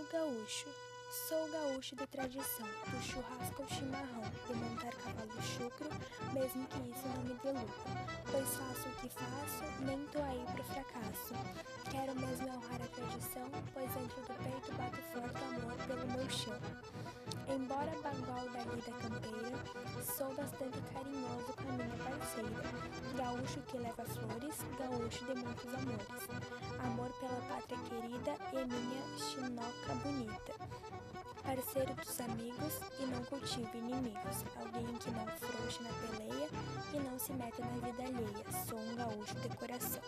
Sou gaúcho. Sou gaúcho de tradição, do churrasco ao chimarrão, de montar cavalo chucro, mesmo que isso não me dê lucro. Pois faço o que faço, nem tô aí pro fracasso. Quero mesmo honrar a tradição, pois dentro do peito bato forte amor pelo meu chão. Embora bagual da vida campeira, sou bastante carinhoso com a minha parceira. Gaúcho que leva flores, gaúcho de muitos amores. Amor pela pátria querida e minha chinoca bonita. Parceiro dos amigos e não cultivo inimigos. Alguém que não frouxe na peleia e não se mete na vida alheia. Sou um gaúcho de coração.